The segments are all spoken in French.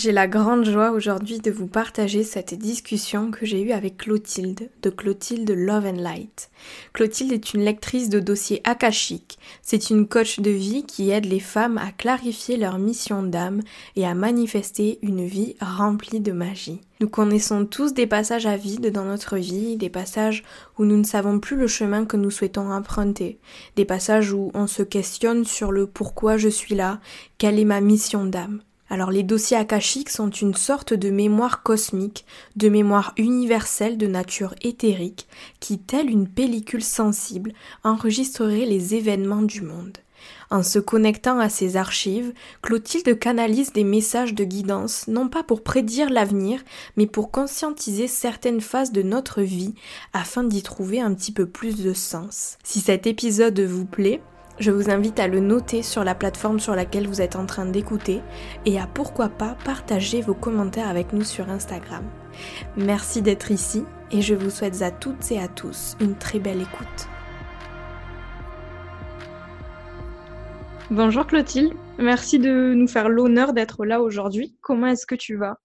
J'ai la grande joie aujourd'hui de vous partager cette discussion que j'ai eue avec Clotilde de Clotilde Love and Light. Clotilde est une lectrice de dossiers akashiques. C'est une coach de vie qui aide les femmes à clarifier leur mission d'âme et à manifester une vie remplie de magie. Nous connaissons tous des passages à vide dans notre vie, des passages où nous ne savons plus le chemin que nous souhaitons emprunter, des passages où on se questionne sur le pourquoi je suis là, quelle est ma mission d'âme. Alors les dossiers akashiques sont une sorte de mémoire cosmique, de mémoire universelle de nature éthérique, qui, telle une pellicule sensible, enregistrerait les événements du monde. En se connectant à ces archives, Clotilde canalise des messages de guidance, non pas pour prédire l'avenir, mais pour conscientiser certaines phases de notre vie afin d'y trouver un petit peu plus de sens. Si cet épisode vous plaît, je vous invite à le noter sur la plateforme sur laquelle vous êtes en train d'écouter et à pourquoi pas partager vos commentaires avec nous sur Instagram. Merci d'être ici et je vous souhaite à toutes et à tous une très belle écoute. Bonjour Clotilde, merci de nous faire l'honneur d'être là aujourd'hui. Comment est-ce que tu vas?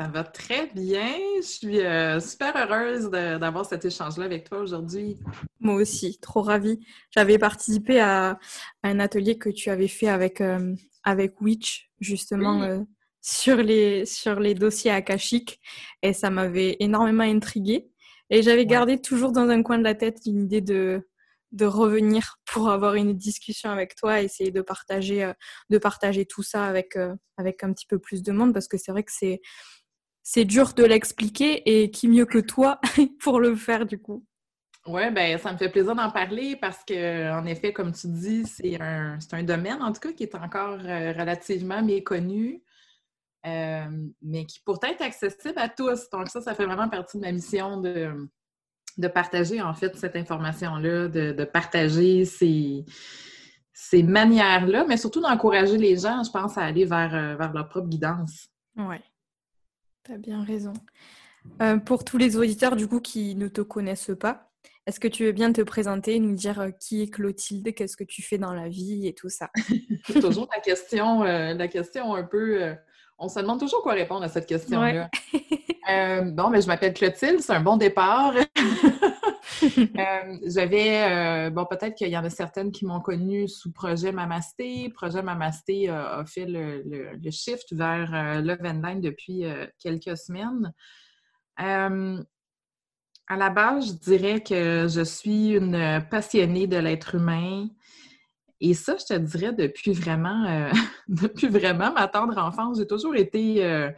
Ça va très bien. Je suis euh, super heureuse d'avoir cet échange-là avec toi aujourd'hui. Moi aussi, trop ravie. J'avais participé à, un atelier que tu avais fait avec, euh, avec Witch, justement, euh, sur, les, sur les dossiers akashiques. Et ça m'avait énormément intriguée. Et j'avais gardé toujours dans un coin de la tête une idée de, de revenir pour avoir une discussion avec toi, essayer de partager, de partager tout ça avec, avec un petit peu plus de monde, parce que c'est vrai que c'est c'est dur de l'expliquer et qui mieux que toi pour le faire du coup? Oui, ben ça me fait plaisir d'en parler parce que, en effet, comme tu dis, c'est un, domaine, en tout cas, qui est encore euh, relativement méconnu, euh, mais qui pourtant est accessible à tous. Donc, ça, ça fait vraiment partie de ma mission de, de partager, en fait, cette information-là, de, partager ces, ces manières-là, mais surtout d'encourager les gens, je pense, à aller vers, euh, vers leur propre guidance. Oui. Tu as bien raison. Euh, pour tous les auditeurs du coup qui ne te connaissent pas, est-ce que tu veux bien te présenter, nous dire euh, qui est Clotilde, qu'est-ce que tu fais dans la vie et tout ça? C'est toujours la question, euh, la question un peu. on se demande toujours quoi répondre à cette question-là. bon, mais je m'appelle Clotilde, c'est un bon départ. Euh, j'avais, euh, bon, peut-être qu'il y en a certaines qui m'ont connue sous Projet Mamasté. Projet Mamasté a fait le, shift vers euh, Love and Line depuis quelques semaines. à la base, je dirais que je suis une passionnée de l'être humain. Et ça, je te dirais depuis vraiment, depuis vraiment ma tendre enfance, j'ai toujours été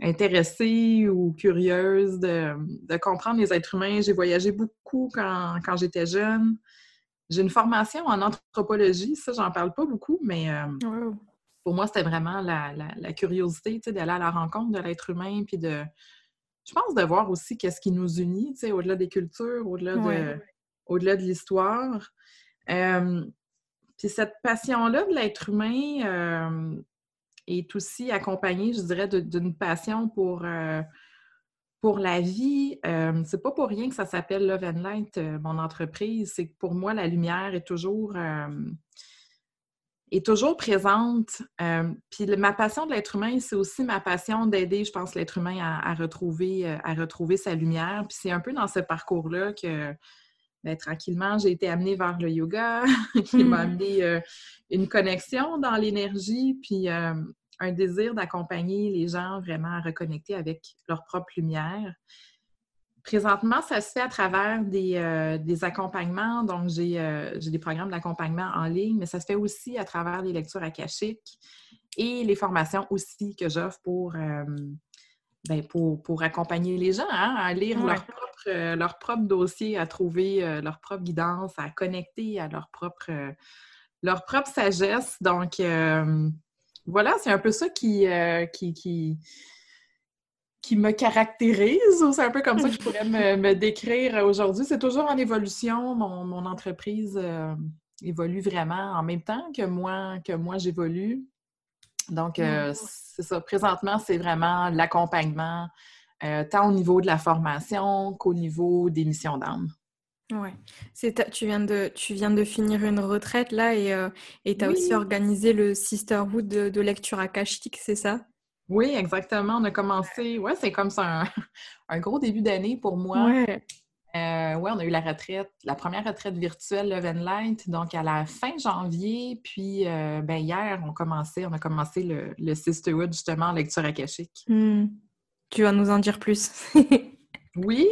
intéressée ou curieuse de, comprendre les êtres humains. J'ai voyagé beaucoup quand, j'étais jeune. J'ai une formation en anthropologie, ça, j'en parle pas beaucoup, mais euh, pour moi, c'était vraiment la, curiosité d'aller à la rencontre de l'être humain, puis de, je pense, de voir aussi qu'est-ce qui nous unit, au-delà des cultures, au-delà de, au-delà de l'histoire. Euh, puis cette passion-là de l'être humain, euh, est aussi accompagné, je dirais, d'une passion pour, euh, pour la vie. Euh, c'est pas pour rien que ça s'appelle Love and Light, euh, mon entreprise. C'est que pour moi, la lumière est toujours, est toujours présente. puis ma passion de l'être humain, c'est aussi ma passion d'aider, je pense, l'être humain à, retrouver, à retrouver sa lumière. Puis c'est un peu dans ce parcours-là que ben, tranquillement, j'ai été amenée vers le yoga, qui m'a mmh. amené une connexion dans l'énergie, puis un désir d'accompagner les gens vraiment à reconnecter avec leur propre lumière. présentement, ça se fait à travers des, accompagnements. Donc, j'ai des programmes d'accompagnement en ligne, mais ça se fait aussi à travers les lectures akashiques et les formations aussi que j'offre pour, ben, pour, accompagner les gens hein, à lire leur, propre, euh, leur propre dossier, à trouver euh, leur propre guidance, à connecter à leur propre, euh, leur propre sagesse. Donc, voilà, c'est un peu ça qui, qui, qui, qui, me caractérise, ou c'est un peu comme ça que je pourrais me, décrire aujourd'hui. C'est toujours en évolution. Mon, mon entreprise évolue vraiment en même temps que moi, que moi j'évolue. Donc, euh, c'est ça. Présentement, c'est vraiment l'accompagnement, euh, tant au niveau de la formation qu'au niveau des missions d'âme. Oui. Tu, viens de, tu viens de finir une retraite là et euh, tu as aussi organisé le Sisterhood de, de lecture akashique, c'est ça? Oui, exactement. On a commencé, ouais, c'est comme ça un, gros début d'année pour moi. Ouais. Euh, oui, on a eu la retraite, la première retraite virtuelle Love and Light, donc à la fin janvier. Puis euh, ben, hier, on, commençait, on a commencé le, Sisterhood justement en lecture akashique. Hmm. Tu vas nous en dire plus. oui,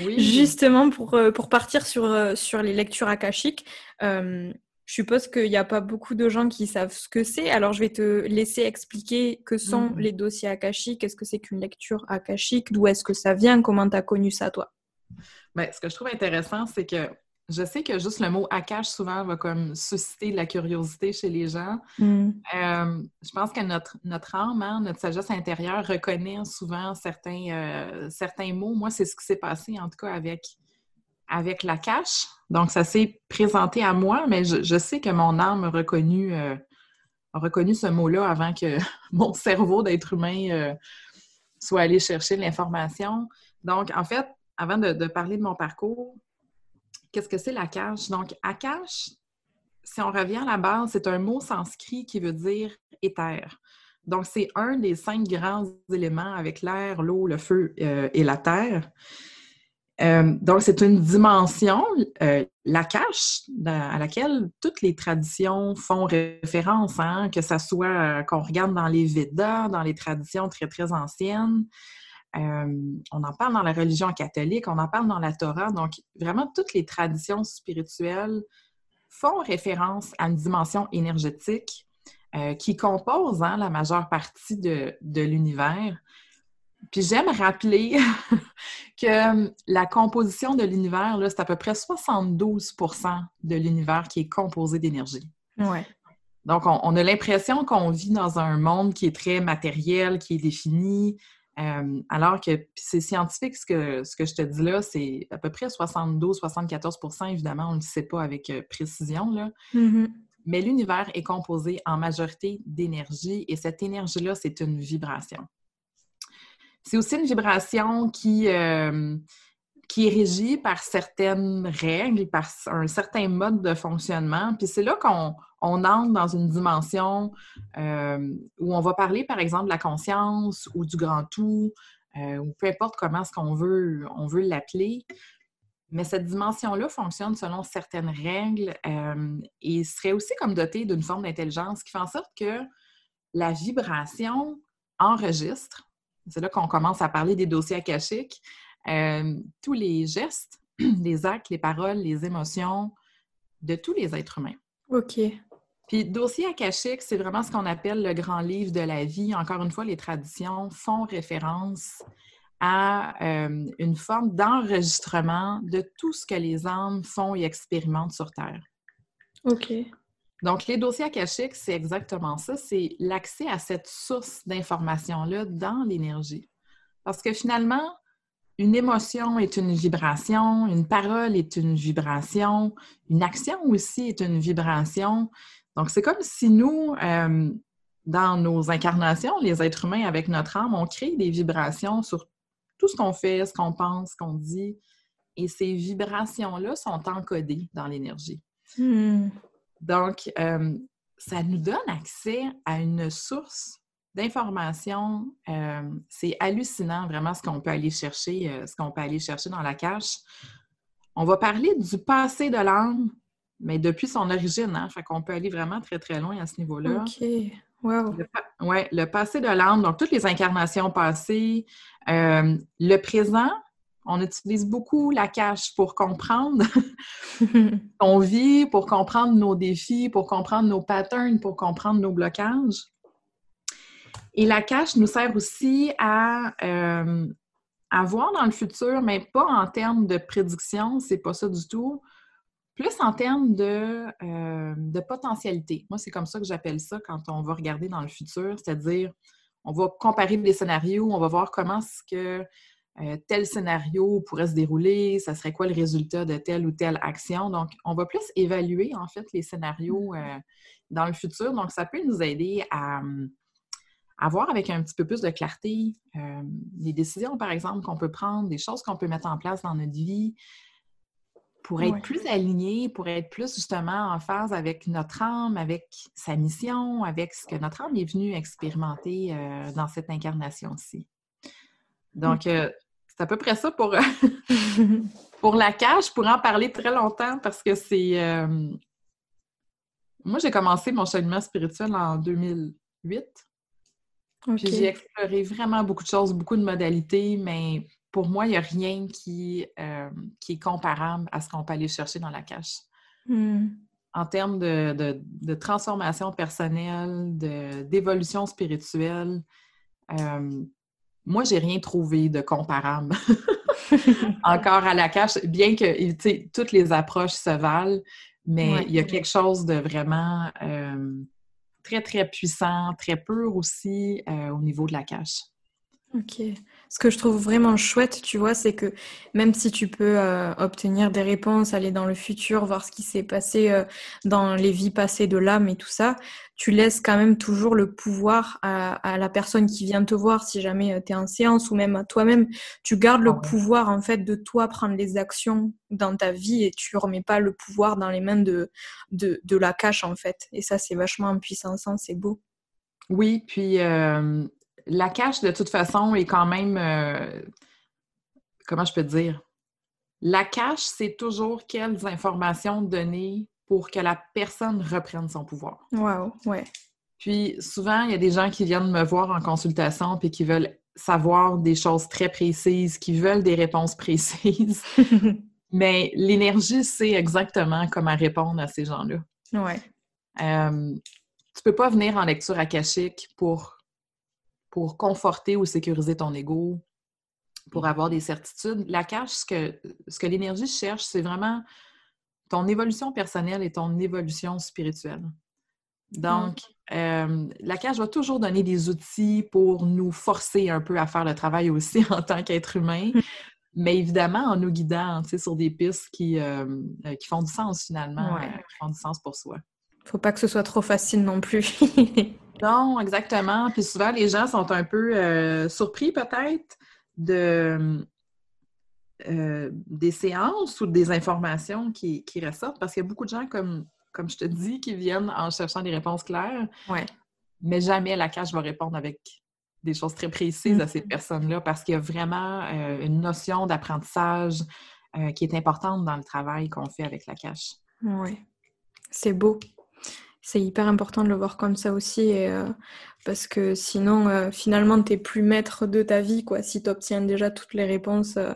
oui. Justement, pour, euh, pour partir sur, sur les lectures akashiques, je suppose qu'il n'y a pas beaucoup de gens qui savent ce que c'est. Alors, je vais te laisser expliquer que sont hmm. les dossiers akashiques. Qu'est-ce que c'est qu'une lecture akashique? D'où est-ce que ça vient? Comment tu as connu ça, toi? Bien, ce que je trouve intéressant, c'est que je sais que juste le mot Akash souvent va comme susciter de la curiosité chez les gens. Mm. Euh, je pense que notre, notre âme, hein, notre sagesse intérieure reconnaît souvent certains, euh, certains mots. Moi, c'est ce qui s'est passé en tout cas avec, avec l'Akash. Donc, ça s'est présenté à moi, mais je, sais que mon âme a reconnu, euh, a reconnu ce mot-là avant que mon cerveau d'être humain soit allé chercher l'information. Donc, en fait, avant de, parler de mon parcours, qu'est-ce que c'est l'Akash? Donc, Akash, si on revient à la base, c'est un mot sanskrit qui veut dire éther. Donc, c'est un des cinq grands éléments avec l'air, l'eau, le feu euh, et la terre. Euh, donc, c'est une dimension, euh, l'Akash, à laquelle toutes les traditions font référence, hein, que ce soit qu'on regarde dans les Védas, dans les traditions très, très anciennes, euh, on en parle dans la religion catholique, on en parle dans la Torah. Donc, vraiment, toutes les traditions spirituelles font référence à une dimension énergétique euh, qui compose hein, la majeure partie de, l'univers. Puis j'aime rappeler que la composition de l'univers, c'est à peu près 72% de l'univers qui est composé d'énergie. Ouais. Donc, on a l'impression qu'on vit dans un monde qui est très matériel, qui est défini, euh, alors que c'est scientifique, ce que, ce que je te dis là, c'est à peu près 72-74% évidemment, on ne le sait pas avec euh, précision. Là. Mm-hmm. Mais l'univers est composé en majorité d'énergie et cette énergie-là, c'est une vibration. C'est aussi une vibration qui, euh, qui est régie par certaines règles, par un certain mode de fonctionnement. Puis c'est là qu'on on entre dans une dimension euh, où on va parler, par exemple, de la conscience ou du grand tout, euh, ou peu importe comment est-ce qu'on veut, on veut l'appeler. Mais cette dimension-là fonctionne selon certaines règles euh, et serait aussi comme dotée d'une forme d'intelligence qui fait en sorte que la vibration enregistre. C'est là qu'on commence à parler des dossiers akashiques. tous les gestes, les actes, les paroles, les émotions de tous les êtres humains. OK. Puis dossier akashique, c'est vraiment ce qu'on appelle le grand livre de la vie. Encore une fois, les traditions font référence à euh, une forme d'enregistrement de tout ce que les âmes font et expérimentent sur Terre. OK. Donc, les dossiers akashiques, c'est exactement ça. C'est l'accès à cette source d'information-là dans l'énergie. Parce que finalement, une émotion est une vibration, une parole est une vibration, une action aussi est une vibration. Donc, c'est comme si nous, euh, dans nos incarnations, les êtres humains avec notre âme, on crée des vibrations sur tout ce qu'on fait, ce qu'on pense, ce qu'on dit. Et ces vibrations-là sont encodées dans l'énergie. Hmm. Donc, euh, ça nous donne accès à une source d'informations. Euh, c'est hallucinant vraiment ce qu'on peut aller chercher, ce qu'on peut aller chercher dans la cache. On va parler du passé de l'âme mais depuis son origine, hein, fait qu'on peut aller vraiment très, très loin à ce niveau-là. OK. Wow. Oui, le passé de l'âme, donc toutes les incarnations passées, euh, le présent On utilise beaucoup la cache pour comprendre on vit, pour comprendre nos défis, pour comprendre nos patterns, pour comprendre nos blocages. Et la cache nous sert aussi à, euh, à voir dans le futur, mais pas en termes de prédiction, c'est pas ça du tout, plus en termes de, euh, de potentialité. Moi, c'est comme ça que j'appelle ça quand on va regarder dans le futur, c'est-à-dire on va comparer des scénarios, on va voir comment est-ce que euh, tel scénario pourrait se dérouler, ça serait quoi le résultat de telle ou telle action. Donc, on va plus évaluer en fait les scénarios euh, dans le futur. Donc, ça peut nous aider à, à voir avec un petit peu plus de clarté les décisions, par exemple, qu'on peut prendre, des choses qu'on peut mettre en place dans notre vie, pour être plus aligné, pour être plus justement en phase avec notre âme, avec sa mission, avec ce que notre âme est venue expérimenter euh, dans cette incarnation-ci. Donc, euh, c'est à peu près ça pour, pour la cage. Je pourrais en parler très longtemps parce que c'est... Euh, moi, j'ai commencé mon cheminement spirituel en 2008. Puis j'ai exploré vraiment beaucoup de choses, beaucoup de modalités, mais pour moi, il n'y a rien qui, euh, qui est comparable à ce qu'on peut aller chercher dans la cache. Hmm. En termes de, de, transformation personnelle, d'évolution spirituelle, euh, moi, j'ai rien trouvé de comparable encore à la cache, bien que toutes les approches se valent, mais il y a quelque chose de vraiment euh, très, très puissant, très pur aussi au niveau de la cache. Ok. Ce que je trouve vraiment chouette, tu vois, c'est que même si tu peux euh, obtenir des réponses, aller dans le futur, voir ce qui s'est passé euh, dans les vies passées de l'âme et tout ça, tu laisses quand même toujours le pouvoir à, la personne qui vient te voir si jamais euh, tu es en séance ou même à toi-même. Tu gardes le ah pouvoir en fait de toi prendre les actions dans ta vie et tu remets pas le pouvoir dans les mains de, de, de la cache en fait. Et ça, c'est vachement puissant sens, c'est beau. Oui, puis la cache, de toute façon, est quand même. Euh, comment je peux dire? La cache, c'est toujours quelles informations donner pour que la personne reprenne son pouvoir. Wow, ouais. Puis souvent, il y a des gens qui viennent me voir en consultation puis qui veulent savoir des choses très précises, qui veulent des réponses précises. Mais l'énergie sait exactement comment répondre à ces gens-là. Ouais. Euh, tu peux pas venir en lecture akashique pour pour conforter ou sécuriser ton ego, pour mmh. avoir des certitudes. La cache, ce que, ce que l'énergie cherche, c'est vraiment ton évolution personnelle et ton évolution spirituelle. Donc, mmh. la cache va toujours donner des outils pour nous forcer un peu à faire le travail aussi en tant qu'être humain, mmh. mais évidemment en nous guidant sur des pistes qui, euh, qui font du sens finalement, euh, qui font du sens pour soi. Faut pas que ce soit trop facile non plus. Non, exactement. Puis souvent, les gens sont un peu euh, surpris peut-être de euh, des séances ou des informations qui, ressortent parce qu'il y a beaucoup de gens, comme, comme je te dis, qui viennent en cherchant des réponses claires. Ouais. Mais jamais la cage va répondre avec des choses très précises à ces mm-hmm. personnes-là parce qu'il y a vraiment euh, une notion d'apprentissage qui est importante dans le travail qu'on fait avec la cache. Oui, c'est beau c'est hyper important de le voir comme ça aussi, euh, parce que sinon, euh, finalement, tu n'es plus maître de ta vie. quoi. Si tu obtiens déjà toutes les réponses euh,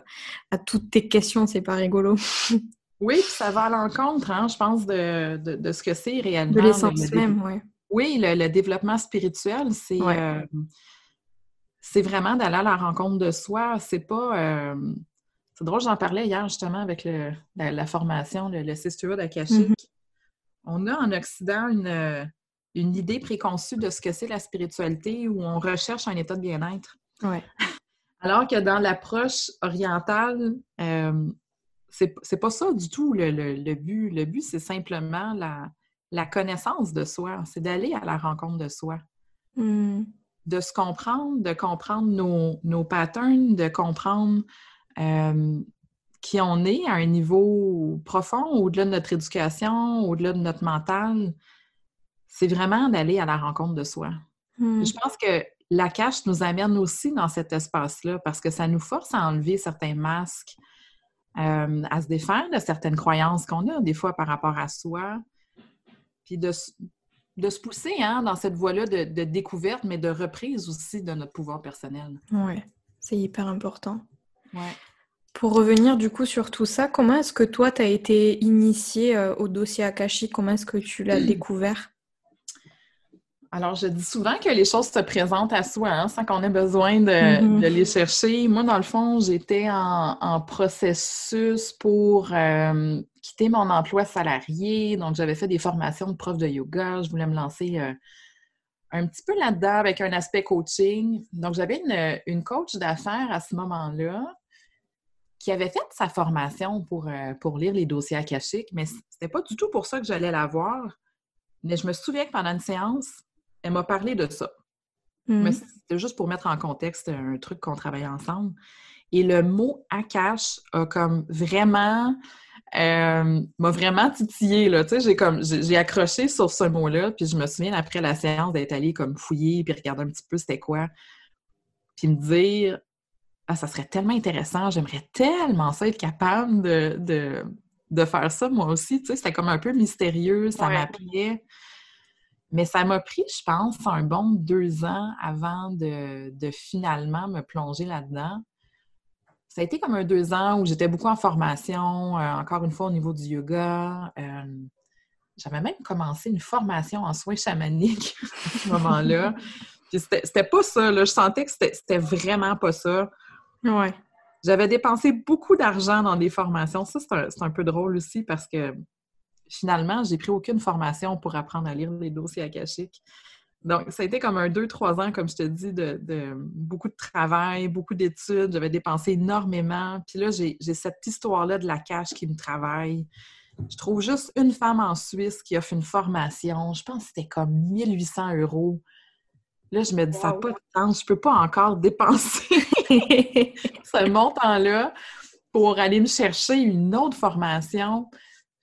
à toutes tes questions, c'est pas rigolo. oui, ça va à l'encontre, hein, je pense, de, de, ce que c'est réellement. De l'essence même, oui. Oui, le, développement spirituel, c'est c'est vraiment d'aller à la rencontre de soi. C'est pas... c'est drôle, j'en parlais hier justement avec le, la, formation, le, le Sisterhood Akashic. On a en Occident une, une idée préconçue de ce que c'est la spiritualité où on recherche un état de bien-être. Alors que dans l'approche orientale, euh, c'est pas ça du tout le, but. Le but, c'est simplement la, la, connaissance de soi. C'est d'aller à la rencontre de soi. Hmm. De se comprendre, de comprendre nos, nos patterns, de comprendre euh, qui on est à un niveau profond, au-delà de notre éducation, au-delà de notre mental, c'est vraiment d'aller à la rencontre de soi. Hmm. Je pense que la cache nous amène aussi dans cet espace-là parce que ça nous force à enlever certains masques, euh, à se défaire de certaines croyances qu'on a des fois par rapport à soi, puis de, de se pousser hein, dans cette voie-là de, de, découverte, mais de reprise aussi de notre pouvoir personnel. Oui, c'est hyper important. Ouais. Pour revenir du coup sur tout ça, comment est-ce que toi, tu as été initié euh, au dossier Akashi? Comment est-ce que tu l'as découvert? Alors, je dis souvent que les choses se présentent à soi, hein, sans qu'on ait besoin mm-hmm. de, les chercher. Moi, dans le fond, j'étais en, processus pour euh, quitter mon emploi salarié. Donc, j'avais fait des formations de prof de yoga. Je voulais me lancer euh, un petit peu là-dedans avec un aspect coaching. Donc, j'avais une, coach d'affaires à ce moment-là qui avait fait sa formation pour, euh, pour lire les dossiers akashiques, mais c'était pas du tout pour ça que j'allais la voir. Mais je me souviens que pendant une séance, elle m'a parlé de ça. Mais mmh. c'était juste pour mettre en contexte un truc qu'on travaillait ensemble. Et le mot Akash a comme vraiment euh, m'a vraiment titillé là, tu sais, j'ai comme j'ai accroché sur ce mot-là, puis je me souviens après la séance d'être allée comme fouiller puis regarder un petit peu c'était quoi, puis me dire ah ça serait tellement intéressant, j'aimerais tellement ça être capable de, de, faire ça moi aussi, tu sais, c'était comme un peu mystérieux, ça m'appelait. Mais ça m'a pris, je pense, un bon deux ans avant de, finalement me plonger là-dedans. Ça a été comme un deux ans où j'étais beaucoup en formation, euh, encore une fois au niveau du yoga. Euh, j'avais même commencé une formation en soins chamaniques à ce moment-là. c'était pas ça, là. Je sentais que c'était vraiment pas ça. Ouais. J'avais dépensé beaucoup d'argent dans des formations. Ça, c'est un, un, peu drôle aussi parce que finalement, j'ai pris aucune formation pour apprendre à lire les dossiers akashiques. Donc, ça a été comme un deux, trois ans, comme je te dis, de, beaucoup de travail, beaucoup d'études. J'avais dépensé énormément. Puis là, j'ai cette histoire-là de la cache qui me travaille. Je trouve juste une femme en Suisse qui fait une formation. Je pense que c'était comme 1800 euros. Là, je me dis, ça n'a pas de sens. Je ne peux pas encore dépenser ce montant-là pour aller me chercher une autre formation.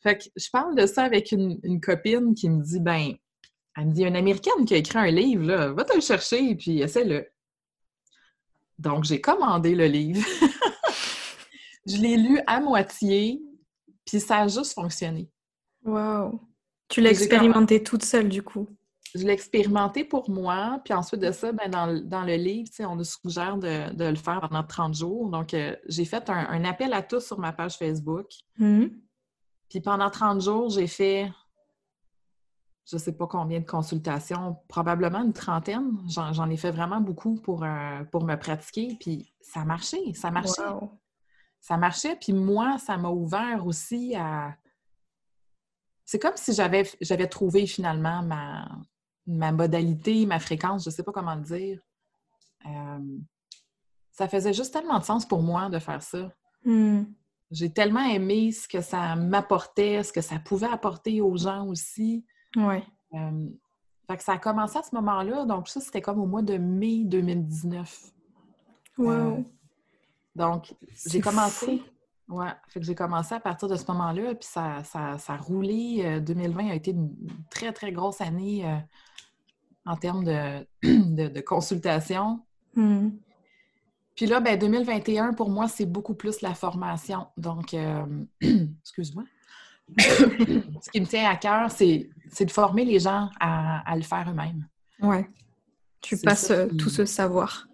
Fait que je parle de ça avec une, copine qui me dit ben, elle me dit une Américaine qui a écrit un livre, là, va te le chercher et puis essaie-le. Donc, j'ai commandé le livre. je l'ai lu à moitié, puis ça a juste fonctionné. Wow! Tu l'as expérimenté toute seule, du coup? Je l'ai expérimenté pour moi, puis ensuite de ça, ben, dans, le livre, on nous suggère de, de, le faire pendant 30 jours. Donc, euh, j'ai fait un, appel à tous sur ma page Facebook. Mmh. Puis pendant 30 jours, j'ai fait, je ne sais pas combien de consultations, probablement une trentaine. J'en ai fait vraiment beaucoup pour, euh, pour me pratiquer. Puis ça marchait, ça marchait. Ça marchait. Puis moi, ça m'a ouvert aussi à. C'est comme si j'avais trouvé finalement ma, ma modalité, ma fréquence, je ne sais pas comment le dire. Euh, ça faisait juste tellement de sens pour moi de faire ça. Hmm. J'ai tellement aimé ce que ça m'apportait, ce que ça pouvait apporter aux gens aussi. Oui. Euh, fait que ça a commencé à ce moment-là. Donc, ça, c'était comme au mois de mai 2019. Wow. Euh, donc, j'ai commencé. Ouais. Fait que j'ai commencé à partir de ce moment-là, puis ça, ça, ça, a roulé. 2020 euh, a été une très, très grosse année en termes de, de, consultation. Hmm. Puis là, ben, 2021, pour moi, c'est beaucoup plus la formation. Donc, euh, excuse-moi. Ce qui me tient à cœur, c'est de former les gens à, le faire eux-mêmes. Oui. Tu passes euh, tout ce savoir.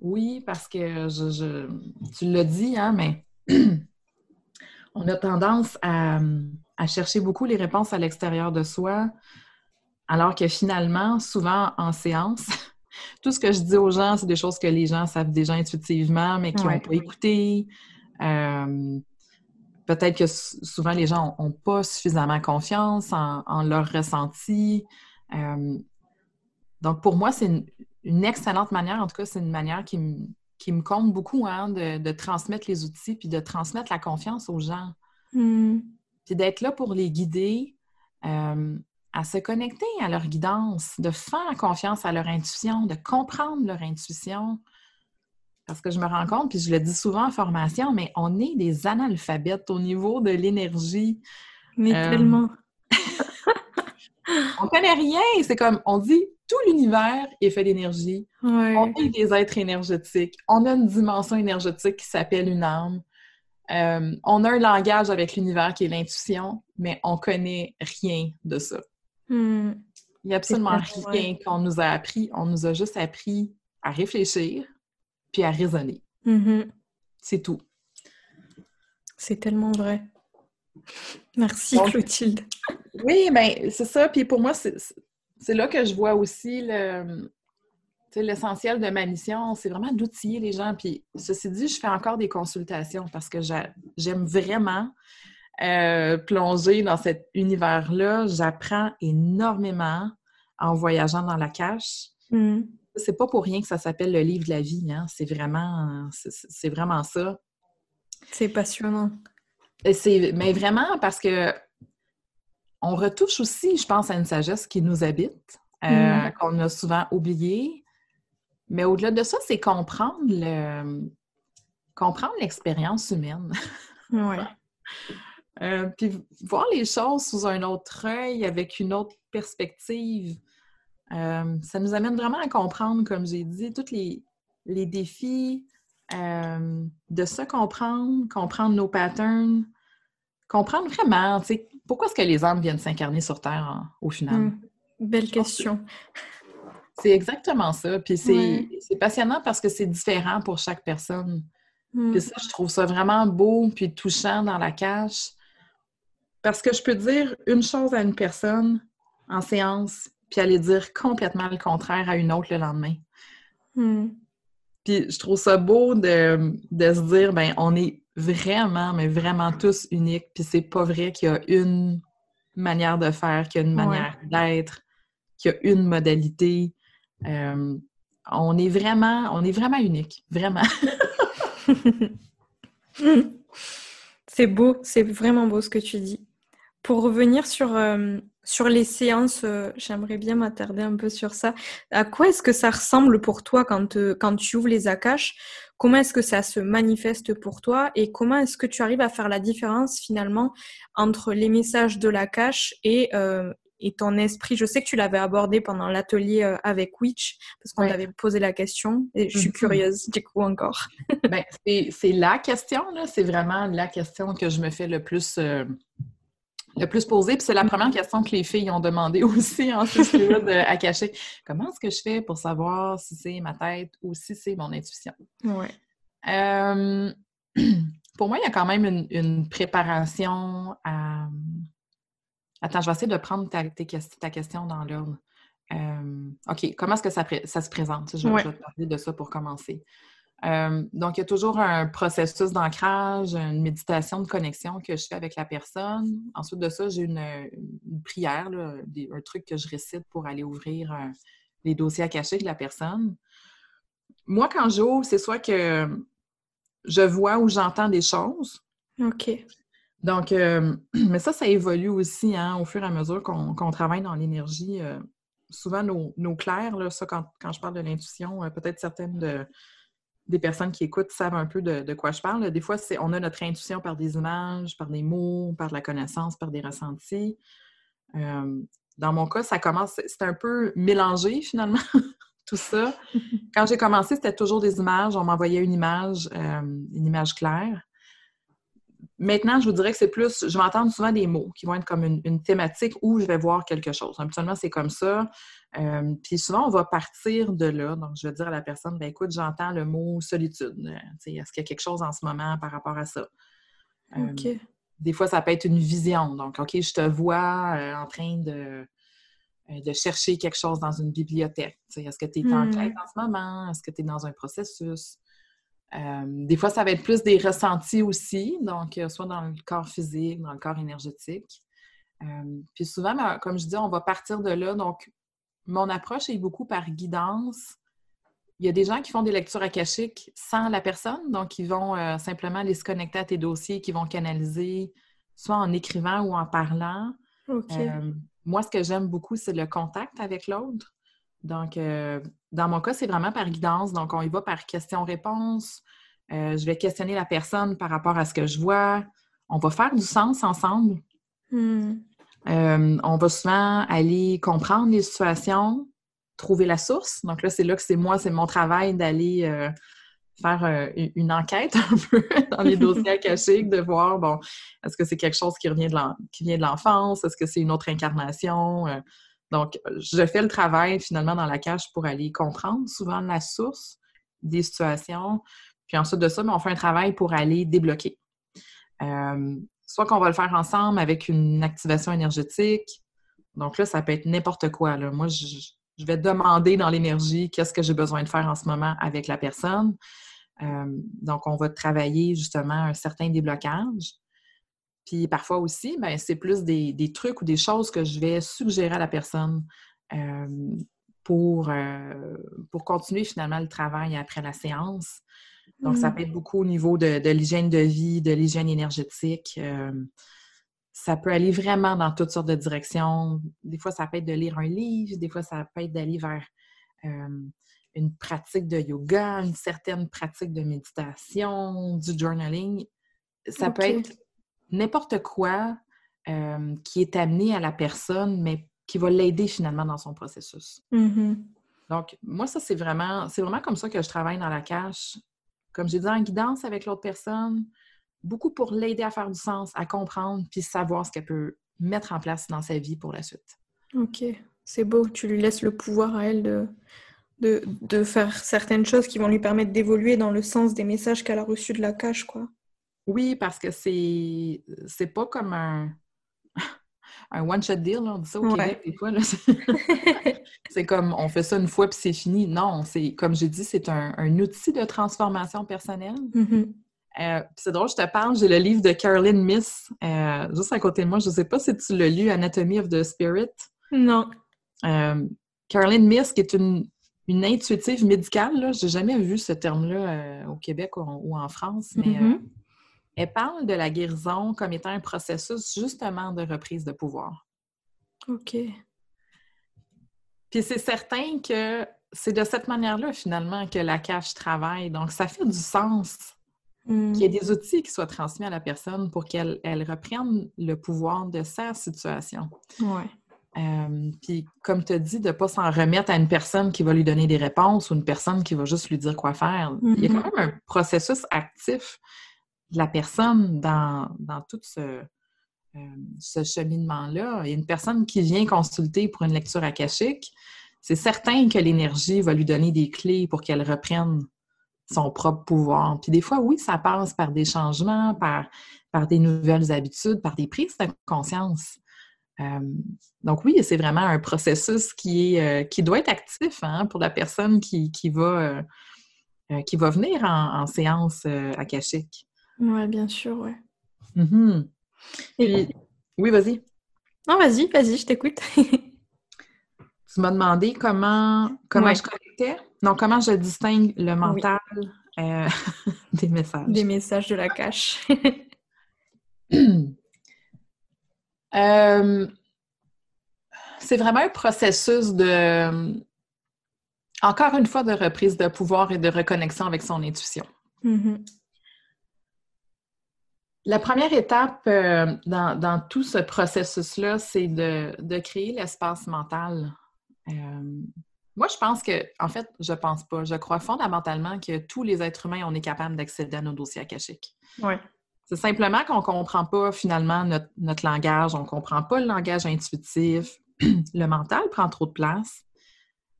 Oui, parce que je, tu l'as dit, hein, mais on a tendance à, à, chercher beaucoup les réponses à l'extérieur de soi, alors que finalement, souvent en séance, tout ce que je dis aux gens, c'est des choses que les gens savent déjà intuitivement, mais qui n'ont pas écouté. Euh, peut-être que souvent les gens n'ont pas suffisamment confiance en, leur ressenti. Euh, donc, pour moi, c'est une, excellente manière, en tout cas, c'est une manière qui, me compte beaucoup hein, de, transmettre les outils puis de transmettre la confiance aux gens. Hmm. Puis d'être là pour les guider. Euh, à se connecter à leur guidance, de faire confiance à leur intuition, de comprendre leur intuition. Parce que je me rends compte, puis je le dis souvent en formation, mais on est des analphabètes au niveau de l'énergie. Mais euh, tellement. on connaît rien. C'est comme, on dit, tout l'univers est fait d'énergie. On est des êtres énergétiques. On a une dimension énergétique qui s'appelle une âme. Euh, on a un langage avec l'univers qui est l'intuition, mais on connaît rien de ça. Hmm. Il n'y a absolument rien qu'on nous a appris. On nous a juste appris à réfléchir puis à raisonner. Mm-hmm. C'est tout. C'est tellement vrai. Merci Clotilde. Oui, ben c'est ça. Puis pour moi, c'est là que je vois aussi le l'essentiel de ma mission, c'est vraiment d'outiller les gens. Puis, ceci dit, je fais encore des consultations parce que j'aime vraiment euh, plonger dans cet univers-là. J'apprends énormément en voyageant dans la cache. Mm. C'est pas pour rien que ça s'appelle le livre de la vie. Hein. C'est vraiment, c'est vraiment ça. C'est passionnant. Mais vraiment parce que on retouche aussi, je pense, à une sagesse qui nous habite, euh, mm. qu'on a souvent oubliée. Mais au-delà de ça, c'est comprendre le comprendre l'expérience humaine. Oui. Euh, puis voir les choses sous un autre œil, avec une autre perspective. Euh, ça nous amène vraiment à comprendre, comme j'ai dit, tous les, défis, euh, de se comprendre, comprendre nos patterns, comprendre vraiment, tu sais, pourquoi est-ce que les âmes viennent s'incarner sur Terre au final? Hmm. Belle question. C'est exactement ça. Puis c'est passionnant parce que c'est différent pour chaque personne. Hmm. Puis ça, je trouve ça vraiment beau puis touchant dans la cache. Parce que je peux dire une chose à une personne en séance, puis aller dire complètement le contraire à une autre le lendemain. Hmm. Puis je trouve ça beau de, se dire, ben on est vraiment, mais vraiment tous uniques, puis c'est pas vrai qu'il y a une manière de faire, qu'il y a une manière d'être, qu'il y a une modalité. Euh, on est vraiment, on est vraiment unique, vraiment. c'est beau, c'est vraiment beau ce que tu dis. Pour revenir sur, euh, sur les séances, euh, j'aimerais bien m'attarder un peu sur ça. À quoi est-ce que ça ressemble pour toi quand, quand tu ouvres les akash? Comment est-ce que ça se manifeste pour toi? Et comment est-ce que tu arrives à faire la différence finalement entre les messages de la cache et, et ton esprit, je sais que tu l'avais abordé pendant l'atelier euh, avec Witch, parce qu'on t'avait posé la question, et je suis mhm. curieuse du coup encore. ben, c'est la question, c'est vraiment la question que je me fais le plus, euh, le plus poser. Puis c'est la première question que les filles ont demandé aussi en ce de, à cacher. Comment est-ce que je fais pour savoir si c'est ma tête ou si c'est mon intuition? Ouais. Euh, pour moi, il y a quand même une, une préparation à Attends, je vais essayer de prendre ta, ta question dans l'ordre. Euh, OK, comment est-ce que ça, se présente? Je, vais te parler de ça pour commencer. Euh, donc, il y a toujours un processus d'ancrage, une méditation de connexion que je fais avec la personne. Ensuite de ça, j'ai une, prière, un truc que je récite pour aller ouvrir euh, les dossiers à cacher de la personne. Moi, quand j'ouvre, c'est soit que je vois ou j'entends des choses. OK. Donc, euh, mais ça, ça évolue aussi hein, au fur et à mesure qu'on travaille dans l'énergie. Souvent, nos, clairs, là, ça, quand, je parle de l'intuition, peut-être certaines des personnes qui écoutent savent un peu de, quoi je parle. Des fois, on a notre intuition par des images, par des mots, par de la connaissance, par des ressentis. dans mon cas, ça commence, c'est un peu mélangé finalement, tout ça. Quand j'ai commencé, c'était toujours des images. On m'envoyait une image, une image claire. Maintenant, je vous dirais que c'est plus, je vais entendre souvent des mots qui vont être comme une, thématique où je vais voir quelque chose. Habituellement, c'est comme ça. Euh, puis souvent, on va partir de là. Donc, je vais dire à la personne, ben écoute, j'entends le mot solitude. Euh, est-ce qu'il y a quelque chose en ce moment par rapport à ça? Euh, OK. Des fois, ça peut être une vision. Donc, OK, je te vois en train de, de chercher quelque chose dans une bibliothèque. Est-ce que tu es en hmm. quête en ce moment? Est-ce que tu es dans un processus? Euh, des fois, ça va être plus des ressentis aussi, donc euh, soit dans le corps physique, dans le corps énergétique. Euh, puis souvent, ben, comme je dis, on va partir de là. Donc, mon approche est beaucoup par guidance. Il y a des gens qui font des lectures akashiques sans la personne, donc ils vont simplement aller se connecter à tes dossiers, qui vont canaliser, soit en écrivant ou en parlant. moi, ce que j'aime beaucoup, c'est le contact avec l'autre. Donc, euh, dans mon cas, c'est vraiment par guidance. Donc, on y va par question-réponse. Euh, je vais questionner la personne par rapport à ce que je vois. On va faire du sens ensemble. Hmm. Euh, on va souvent aller comprendre les situations, trouver la source. Donc là, c'est là que c'est moi, c'est mon travail d'aller faire une enquête un peu dans les dossiers akashiques, de voir, bon, est-ce que c'est quelque chose qui, revient qui vient de l'enfance? Est-ce que c'est une autre incarnation? Donc, je fais le travail finalement dans la cache pour aller comprendre souvent la source des situations. Puis ensuite de ça, ben, on fait un travail pour aller débloquer. soit qu'on va le faire ensemble avec une activation énergétique. Donc là, ça peut être n'importe quoi. Moi, je, je vais demander dans l'énergie qu'est-ce que j'ai besoin de faire en ce moment avec la personne. Euh, donc, on va travailler justement un certain déblocage. Puis parfois aussi, ben, c'est plus des, trucs ou des choses que je vais suggérer à la personne euh, pour, euh, pour continuer finalement le travail après la séance. Donc, ça mmh. peut être beaucoup au niveau de, de l'hygiène de vie, de l'hygiène énergétique ça peut aller vraiment dans toutes sortes de directions. Des fois, ça peut être de lire un livre, des fois, ça peut être d'aller vers euh, une pratique de yoga, une certaine pratique de méditation, du journaling. Ça peut être n'importe quoi euh, qui est amené à la personne, mais qui va l'aider finalement dans son processus. Mm-hmm. Donc, moi, ça, c'est vraiment, c'est vraiment comme ça que je travaille dans la cache. Comme j'ai dit, en guidance avec l'autre personne, beaucoup pour l'aider à faire du sens, à comprendre, puis savoir ce qu'elle peut mettre en place dans sa vie pour la suite. Ok, c'est beau. Tu lui laisses le pouvoir à elle de, de, faire certaines choses qui vont lui permettre d'évoluer dans le sens des messages qu'elle a reçus de la cache, quoi. Oui, parce que c'est c'est pas comme un, un one-shot deal, on dit ça au Québec des fois. c'est comme on fait ça une fois puis c'est fini. Non, c'est comme j'ai dit, c'est un, outil de transformation personnelle. Mm-hmm. Euh, c'est drôle, je te parle, j'ai le livre de Caroline Miss, euh, juste à côté de moi. Je ne sais pas si tu l'as lu, Anatomy of the Spirit. Non. Euh, Caroline Miss, qui est une, intuitive médicale, je n'ai jamais vu ce terme-là au Québec ou, en France, mais mm-hmm. Elle parle de la guérison comme étant un processus justement de reprise de pouvoir. OK. Puis c'est certain que c'est de cette manière-là, finalement, que la cache travaille. Donc, ça fait du sens qu'il y ait des outils qui soient transmis à la personne pour qu'elle elle reprenne le pouvoir de sa situation. Ouais. Euh, puis, comme tu as dit, de ne pas s'en remettre à une personne qui va lui donner des réponses ou une personne qui va juste lui dire quoi faire. Il y a quand mm-hmm. même un processus actif la personne dans, tout ce, euh, ce cheminement-là. Il y a une personne qui vient consulter pour une lecture akashique. C'est certain que l'énergie va lui donner des clés pour qu'elle reprenne son propre pouvoir. Puis des fois, oui, ça passe par des changements, par, des nouvelles habitudes, par des prises de conscience. Euh, donc oui, c'est vraiment un processus qui, euh, qui doit être actif hein, pour la personne qui, qui va, qui va venir en, séance akashique. Oui, bien sûr, oui. Mm-hmm. Oui, vas-y. Non, vas-y, vas-y, je t'écoute. tu m'as demandé comment, comment je connectais. Non, comment je distingue le mental euh, des messages? Des messages de la cache. Euh, c'est vraiment un processus de, encore une fois, de reprise de pouvoir et de reconnexion avec son intuition. Mm-hmm. La première étape euh, dans, tout ce processus-là, c'est de, de, créer l'espace mental. Moi, je pense que, en fait, je pense pas. Je crois fondamentalement que tous les êtres humains, on est capable d'accéder à nos dossiers akashiques. Oui. C'est simplement qu'on ne comprend pas finalement notre, langage, on ne comprend pas le langage intuitif. le mental prend trop de place.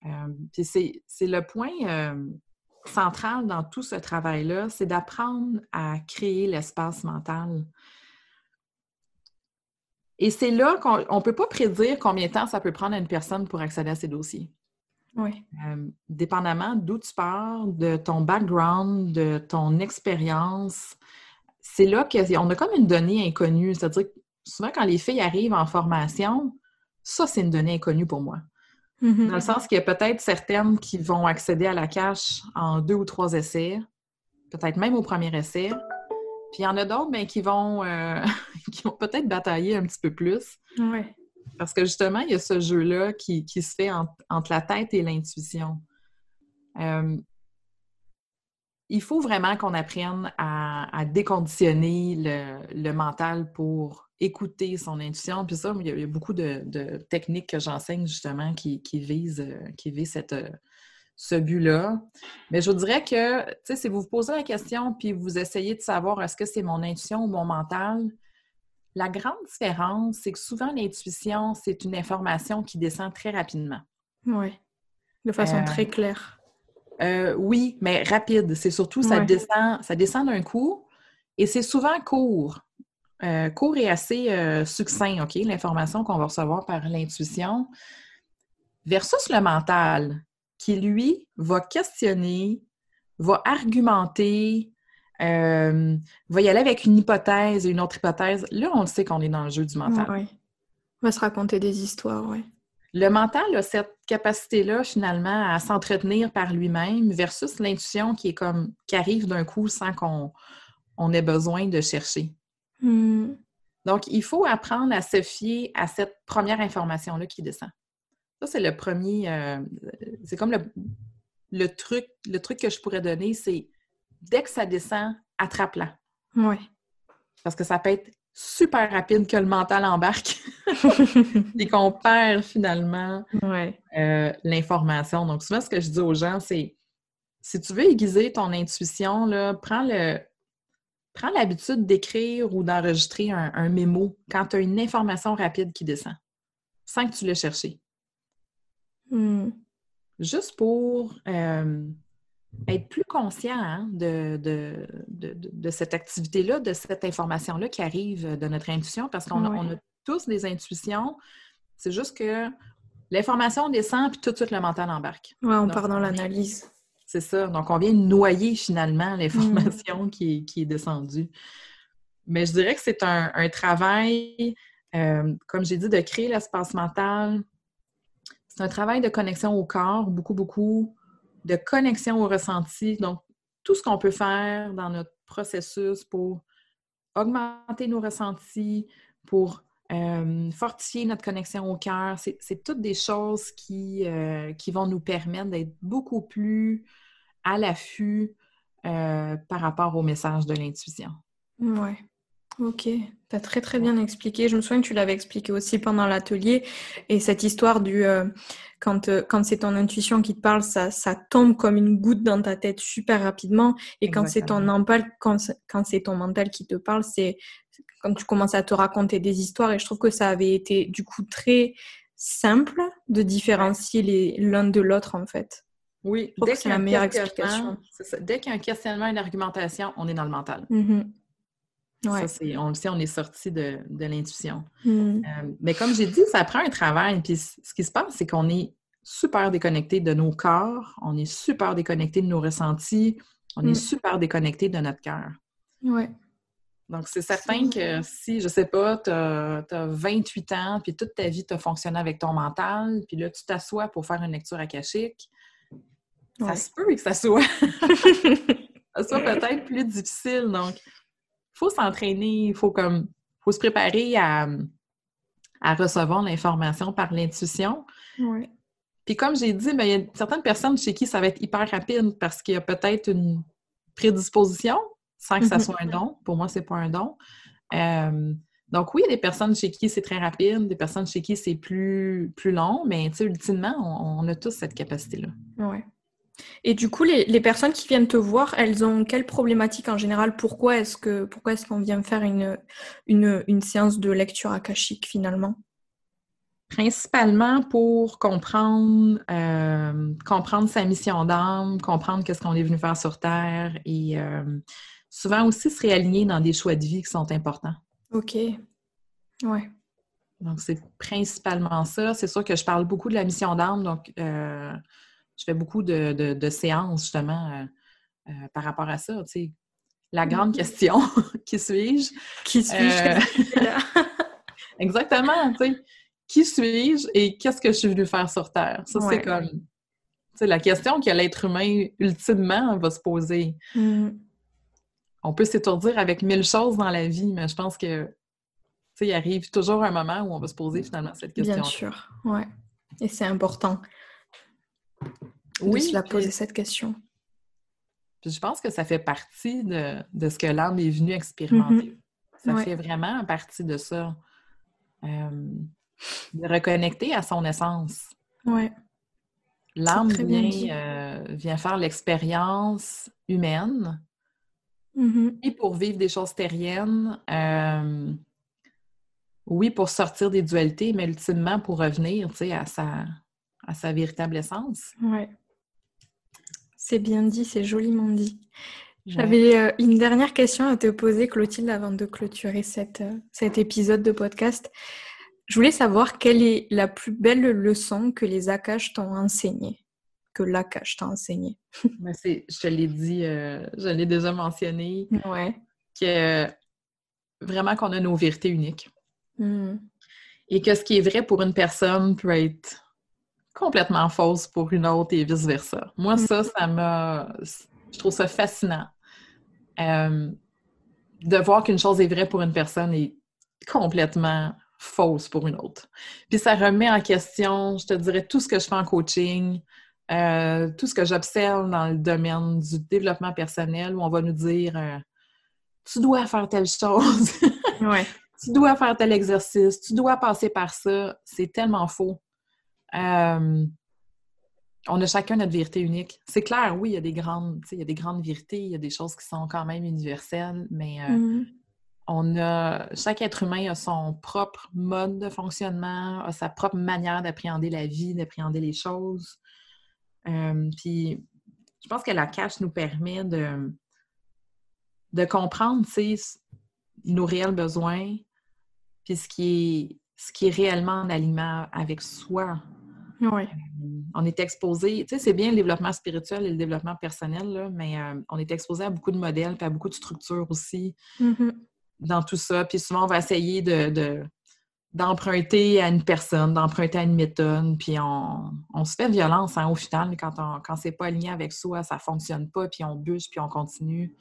Euh, puis c'est le point euh, central dans tout ce travail-là, c'est d'apprendre à créer l'espace mental. Et c'est là qu'on ne peut pas prédire combien de temps ça peut prendre à une personne pour accéder à ses dossiers. Oui. Euh, dépendamment d'où tu pars, de ton background, de ton expérience, c'est là qu'on a comme une donnée inconnue. C'est-à-dire que souvent, quand les filles arrivent en formation, ça, c'est une donnée inconnue pour moi. Dans le sens qu'il y a peut-être certaines qui vont accéder à la cache en deux ou trois essais, peut-être même au premier essai. Puis il y en a d'autres ben, qui vont, euh, qui vont peut-être batailler un petit peu plus. Oui. Parce que justement, il y a ce jeu-là qui, se fait entre la tête et l'intuition. Euh, il faut vraiment qu'on apprenne à, déconditionner le, mental pour écouter son intuition. Puis ça, il y a, beaucoup de, techniques que j'enseigne justement qui, visent, qui visent ce but-là. Mais je vous dirais que, tu sais, si vous vous posez la question puis vous essayez de savoir est-ce que c'est mon intuition ou mon mental, la grande différence, c'est que souvent, l'intuition, c'est une information qui descend très rapidement. Oui, de façon très euh, claire. Euh, oui, mais rapide. C'est surtout, ça descend, ça descend d'un coup et c'est souvent court. Euh, court et assez euh, succinct, OK? L'information qu'on va recevoir par l'intuition, versus le mental, qui, lui, va questionner, va argumenter, euh, va y aller avec une hypothèse et une autre hypothèse. Là, on le sait qu'on est dans le jeu du mental. Oui. On va se raconter des histoires, oui. Le mental a cette capacité-là, finalement, à s'entretenir par lui-même versus l'intuition qui est comme qui arrive d'un coup sans qu'on on ait besoin de chercher. Hmm. Donc, il faut apprendre à se fier à cette première information-là qui descend. Ça, c'est le premier. euh, c'est comme le, le truc, le truc que je pourrais donner, c'est dès que ça descend, attrape-la. Ouais. Parce que ça peut être super rapide que le mental embarque et qu'on perd finalement euh, l'information. Donc, souvent, ce que je dis aux gens, c'est si tu veux aiguiser ton intuition, là, prends le. Prends l'habitude d'écrire ou d'enregistrer un, un mémo quand tu as une information rapide qui descend, sans que tu l'aies cherché. Hmm. Juste pour euh, être plus conscient hein, de, de, de, de- de cette activité-là, de cette information-là qui arrive de notre intuition, parce qu'on a- Ouais. on a tous des intuitions. C'est juste que l'information descend, puis tout de suite le mental embarque. Ouais, on part dans l'analyse. C'est ça. Donc, on vient noyer finalement l'information qui, est, qui est descendue. Mais je dirais que c'est un, un travail, euh, comme j'ai dit, de créer l'espace mental. C'est un travail de connexion au corps, beaucoup, beaucoup, de connexion au ressenti. Donc, tout ce qu'on peut faire dans notre processus pour augmenter nos ressentis, pour euh, fortifier notre connexion au cœur, c'est toutes des choses qui, euh, qui vont nous permettre d'être beaucoup plus à l'affût euh, par rapport au message de l'intuition. Ouais. Ok, tu as très très bien expliqué. Je me souviens que tu l'avais expliqué aussi pendant l'atelier. Et cette histoire du quand, quand c'est ton intuition qui te parle, ça, ça tombe comme une goutte dans ta tête super rapidement. Et quand c'est ton mental, quand, quand c'est ton mental qui te parle, c'est quand tu commences à te raconter des histoires. Et je trouve que ça avait été du coup très simple de différencier l'un de l'autre en fait. Oui, dès qu'il y a la meilleure explication. ça. Dès qu'il y a un questionnement, une argumentation, on est dans le mental. Ouais. Ça, c'est, on le sait, on est sorti de, de l'intuition. Mhm. Euh, mais comme j'ai dit, ça prend un travail. Puis ce qui se passe, c'est qu'on est super déconnecté de nos corps, on est super déconnecté de nos ressentis, on Mm. est super déconnecté de notre cœur. Ouais. Donc, c'est certain que si, je sais pas, tu as, 28 ans, puis toute ta vie, tu as fonctionné avec ton mental, puis là, tu t'assois pour faire une lecture akashique, ça se peut que ça soit, ça soit peut-être plus difficile. Donc, il faut s'entraîner, il faut comme, faut se préparer à, à recevoir l'information par l'intuition. Ouais. Puis comme j'ai dit, ben, il y a certaines personnes chez qui ça va être hyper rapide parce qu'il y a peut-être une prédisposition sans que ça soit un don. Pour moi, c'est pas un don. Euh, donc oui, il y a des personnes chez qui c'est très rapide, des personnes chez qui c'est plus, plus long, mais ultimement, on, on a tous cette capacité-là. Ouais. Et du coup, les, les personnes qui viennent te voir, elles ont quelle problématique en général? Pourquoi est-ce que pourquoi est-ce qu'on vient faire une, une, une séance de lecture akashique finalement? Principalement pour comprendre, euh, comprendre sa mission d'âme, comprendre qu'est-ce qu'on est venu faire sur Terre et euh, souvent aussi se réaligner dans des choix de vie qui sont importants. Ok. Ouais. Donc, c'est principalement ça. C'est sûr que je parle beaucoup de la mission d'âme, donc euh, je fais beaucoup de, de- de séances justement euh, euh, par rapport à ça. tu sais. La grande question, qui suis-je? Qui suis-je? Exactement, tu sais. Qui suis-je et qu'est-ce que je suis venue faire sur Terre? Ça, Ouais. c'est comme tu sais, la question que l'être humain, ultimement, va se poser. Hmm. On peut s'étourdir avec mille choses dans la vie, mais je pense que il arrive toujours un moment où on va se poser finalement cette question. Bien sûr. Ouais. Et c'est important de Oui, se la puis- poser cette question. Puis je pense que ça fait partie de, de ce que l'âme est venue expérimenter. Ça Ouais. fait vraiment partie de ça. Euh, de reconnecter à son essence. Ouais. L'âme vient, euh, vient faire l'expérience humaine Mhm. et pour vivre des choses terriennes. euh, oui, pour sortir des dualités, mais ultimement pour revenir à sa, à sa véritable essence. Ouais. C'est bien dit, c'est joliment dit. J'avais euh, une dernière question à te poser, Clotilde, avant de clôturer cette, euh, cet épisode de podcast. Je voulais savoir quelle est la plus belle leçon que les Akash t'ont enseignée, que l'Akash t'a enseigné. Ben, je te l'ai dit, euh, je l'ai déjà mentionné, ouais. que vraiment qu'on a nos vérités uniques. Hmm. Et que ce qui est vrai pour une personne peut être complètement fausse pour une autre et vice-versa. Moi, ça, ça m'a... Je trouve ça fascinant. Euh, de voir qu'une chose est vraie pour une personne est complètement fausse pour une autre. Puis ça remet en question, je te dirais, tout ce que je fais en coaching, euh, tout ce que j'observe dans le domaine du développement personnel, où on va nous dire euh, tu dois faire telle chose, tu dois faire tel exercice, tu dois passer par ça. C'est tellement faux. Euh, on a chacun notre vérité unique. C'est clair, oui, il y a des grandes, il y a des grandes vérités, il y a des choses qui sont quand même universelles, mais mm-hmm on a, chaque être humain a son propre mode de fonctionnement, a sa propre manière d'appréhender la vie, d'appréhender les choses. Euh, puis, je pense que la cache nous permet de, de comprendre nos réels besoins, puis ce qui est, ce qui est réellement en aliment avec soi. Oui. Euh, on est exposé, tu sais, c'est bien le développement spirituel et le développement personnel, là, mais euh, on est exposé à beaucoup de modèles, puis à beaucoup de structures aussi. Mm-hmm dans tout ça. Puis souvent, on va essayer de, d'emprunter à une personne, d'emprunter à une méthode, puis on, se fait violence hein, au final quand, on, quand c'est pas aligné avec soi, ça fonctionne pas, puis on bûche, puis on continue.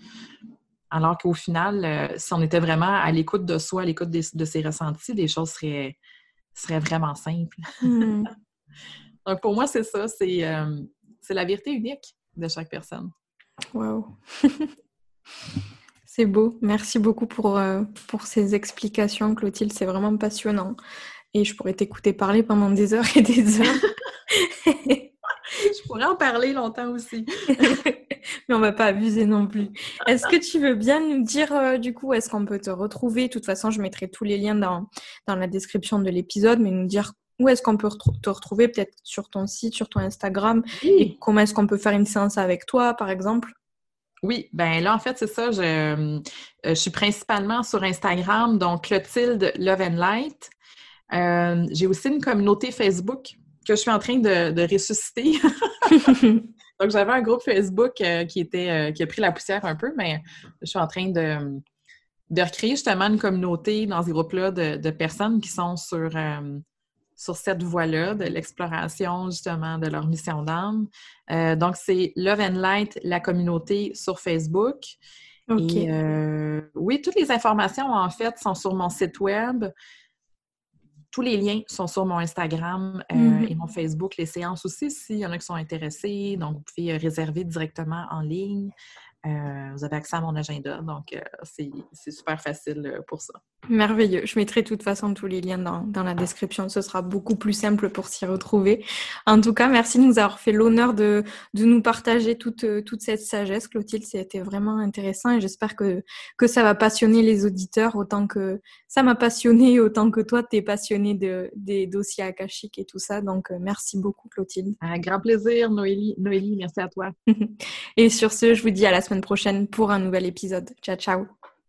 Alors qu'au final, euh, si on était vraiment à l'écoute de soi, à l'écoute de ses ressentis, les choses seraient, seraient vraiment simples. Hmm. Donc pour moi, c'est ça, c'est, euh, c'est la vérité unique de chaque personne. Wow! C'est beau. Merci beaucoup pour, euh, pour ces explications, Clotilde. C'est vraiment passionnant. Et je pourrais t'écouter parler pendant des heures et des heures. je pourrais en parler longtemps aussi. Mais on va pas abuser non plus. Est-ce que tu veux bien nous dire, euh, du coup, est-ce qu'on peut te retrouver? De toute façon, je mettrai tous les liens dans, dans la description de l'épisode, mais nous dire où est-ce qu'on peut te retrouver, peut-être sur ton site, sur ton Instagram, et comment est-ce qu'on peut faire une séance avec toi, par exemple? Oui, ben là, en fait, c'est ça. Je, euh, je, suis principalement sur Instagram, donc Clotilde Love and Light. Euh, j'ai aussi une communauté Facebook que je suis en train de, ressusciter. donc, j'avais un groupe Facebook euh, qui était qui a pris la poussière un peu, mais je suis en train de, de recréer justement une communauté dans ce groupe-là de, de, personnes qui sont sur sur cette voie-là de l'exploration justement de leur mission d'âme. Euh, donc, c'est Love and Light, la communauté sur Facebook. Et euh, oui, toutes les informations en fait sont sur mon site web. Tous les liens sont sur mon Instagram euh, mm-hmm. et mon Facebook, les séances aussi, s'il y en a qui sont intéressés. Donc, vous pouvez réserver directement en ligne. vous avez accès à mon agenda, donc c'est super facile pour ça. Merveilleux. Je mettrai de toute façon tous les liens dans, la description. Ce sera beaucoup plus simple pour s'y retrouver. En tout cas, merci de nous avoir fait l'honneur de, de, nous partager toute, toute cette sagesse. Clotilde, c'était vraiment intéressant et j'espère que, que ça va passionner les auditeurs autant que ça m'a passionné, autant que toi, tu es passionné de, des dossiers akashiques et tout ça. Donc, euh, merci beaucoup, Clotilde. Un grand plaisir, Noélie. Noélie, merci à toi. et sur ce, je vous dis à la semaine prochaine pour un nouvel épisode. Ciao, ciao.